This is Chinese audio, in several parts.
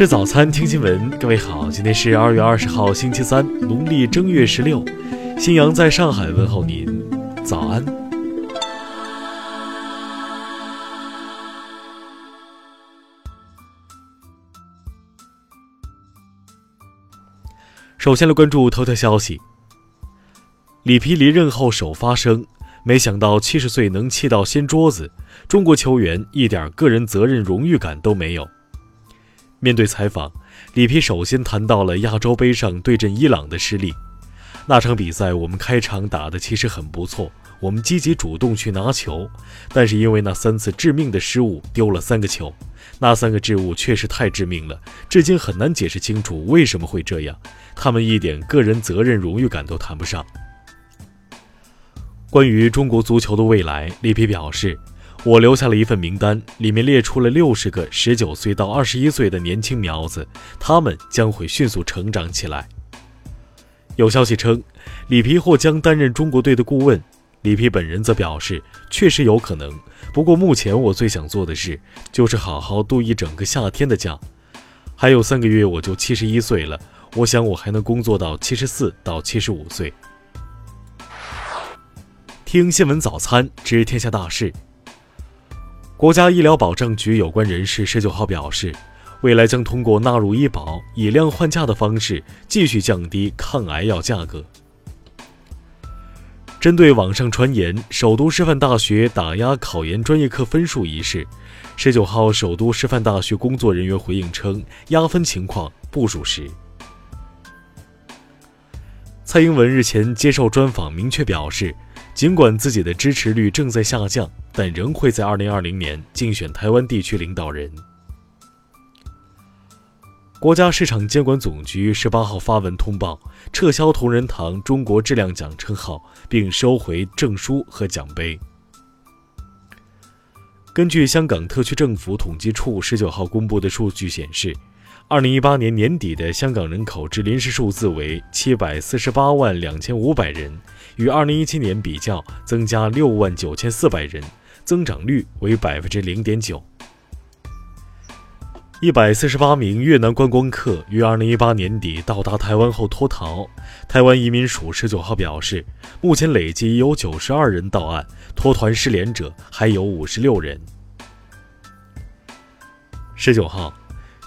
吃早餐，听新闻。各位好，今天是二月二十号，星期三，农历正月十六。新阳在上海问候您，早安。首先来关注头条消息：里皮离任后首发声，没想到七十岁能气到掀桌子，中国球员一点个人责任荣誉感都没有。面对采访，里皮首先谈到了亚洲杯上对阵伊朗的失利。那场比赛我们开场打的其实很不错，我们积极主动去拿球，但是因为那三次致命的失误，丢了三个球。那三个失误确实太致命了，至今很难解释清楚为什么会这样。他们一点个人责任荣誉感都谈不上。关于中国足球的未来，里皮表示。我留下了一份名单，里面列出了六十个十九岁到二十一岁的年轻苗子，他们将会迅速成长起来。有消息称，里皮或将担任中国队的顾问。里皮本人则表示，确实有可能。不过目前我最想做的事，就是好好度一整个夏天的假。还有三个月我就七十一岁了，我想我还能工作到七十四到七十五岁。听新闻早餐，知天下大事。国家医疗保障局有关人士十九号表示，未来将通过纳入医保、以量换价的方式，继续降低抗癌药价格。针对网上传言首都师范大学打压考研专业课分数一事，十九号首都师范大学工作人员回应称，压分情况不属实。蔡英文日前接受专访，明确表示。尽管自己的支持率正在下降，但仍会在2020年竞选台湾地区领导人。国家市场监管总局十八号发文通报，撤销同仁堂中国质量奖称号，并收回证书和奖杯。根据香港特区政府统计处十九号公布的数据显示。二零一八年年底的香港人口至临时数字为七百四十八万两千五百人，与二零一七年比较增加六万九千四百人，增长率为百分之零点九。一百四十八名越南观光客于二零一八年底到达台湾后脱逃，台湾移民署十九号表示，目前累计有九十二人到案，脱团失联者还有五十六人。十九号。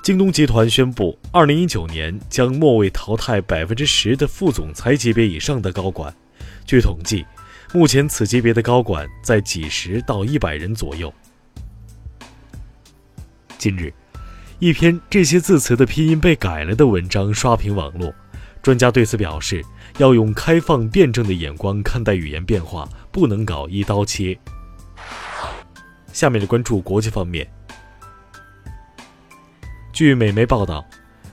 京东集团宣布，二零一九年将末位淘汰百分之十的副总裁级别以上的高管。据统计，目前此级别的高管在几十到一百人左右。近日，一篇这些字词的拼音被改了的文章刷屏网络。专家对此表示，要用开放辩证的眼光看待语言变化，不能搞一刀切。下面的关注国际方面。据美媒报道，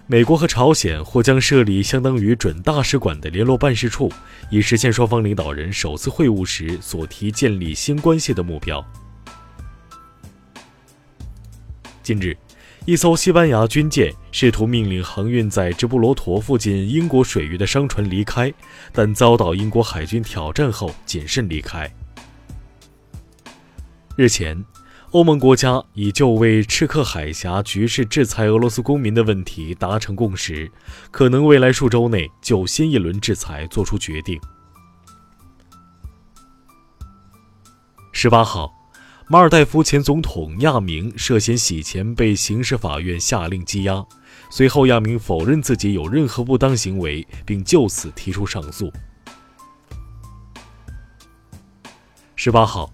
美国和朝鲜或将设立相当于准大使馆的联络办事处，以实现双方领导人首次会晤时所提建立新关系的目标。近日，一艘西班牙军舰试图命令航运在直布罗陀附近英国水域的商船离开，但遭到英国海军挑战后谨慎离开。日前。欧盟国家已就为赤克海峡局势制裁俄罗斯公民的问题达成共识，可能未来数周内就新一轮制裁作出决定。十八号，马尔代夫前总统亚明涉嫌洗钱被刑事法院下令羁押，随后亚明否认自己有任何不当行为，并就此提出上诉。十八号。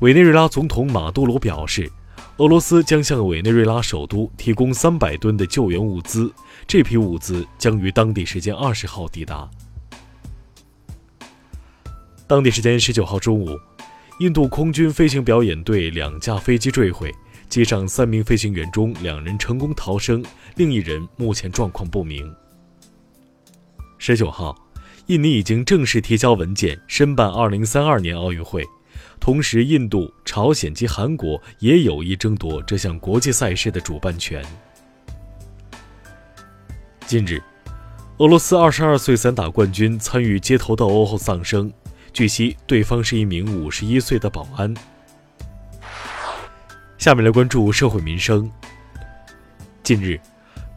委内瑞拉总统马杜罗表示，俄罗斯将向委内瑞拉首都提供三百吨的救援物资，这批物资将于当地时间二十号抵达。当地时间十九号中午，印度空军飞行表演队两架飞机坠毁，机上三名飞行员中两人成功逃生，另一人目前状况不明。十九号，印尼已经正式提交文件申办二零三二年奥运会。同时，印度、朝鲜及韩国也有意争夺这项国际赛事的主办权。近日，俄罗斯22岁散打冠军参与街头斗殴后丧生，据悉对方是一名51岁的保安。下面来关注社会民生。近日。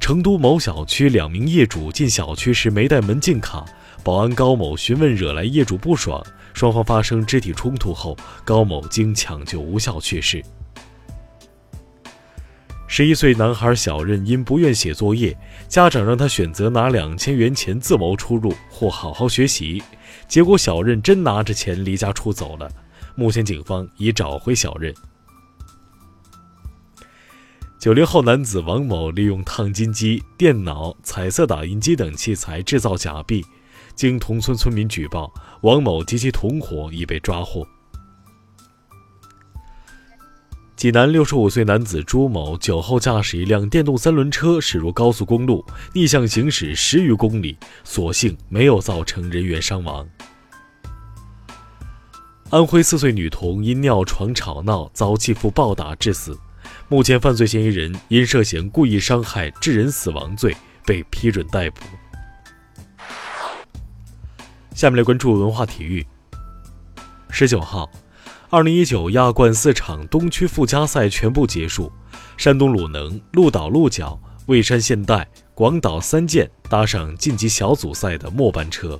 成都某小区两名业主进小区时没带门禁卡，保安高某询问惹来业主不爽，双方发生肢体冲突后，高某经抢救无效去世。十一岁男孩小任因不愿写作业，家长让他选择拿两千元钱自谋出入或好好学习，结果小任真拿着钱离家出走了。目前警方已找回小任。九零后男子王某利用烫金机、电脑、彩色打印机等器材制造假币，经同村村民举报，王某及其同伙已被抓获。济南六十五岁男子朱某酒后驾驶一辆电动三轮车驶入高速公路，逆向行驶十余公里，所幸没有造成人员伤亡。安徽四岁女童因尿床吵闹遭继父暴打致死。目前，犯罪嫌疑人因涉嫌故意伤害致人死亡罪被批准逮捕。下面来关注文化体育。十九号，二零一九亚冠四场东区附加赛全部结束，山东鲁能、鹿岛鹿角、蔚山现代、广岛三箭搭上晋级小组赛的末班车。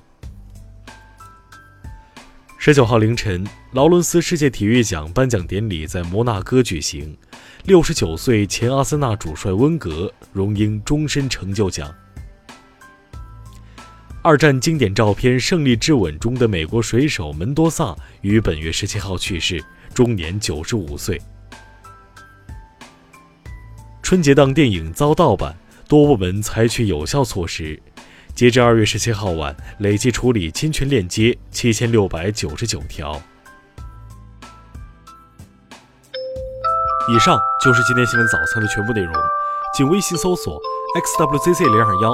十九号凌晨，劳伦斯世界体育奖颁奖典礼在摩纳哥举行。六十九岁前阿森纳主帅温格荣膺终身成就奖。二战经典照片《胜利之吻》中的美国水手门多萨于本月十七号去世，终年九十五岁。春节档电影遭盗版，多部门采取有效措施。截至二月十七号晚，累计处理侵权链接七千六百九十九条。以上就是今天新闻早餐的全部内容，请微信搜索 xwzc 零二幺，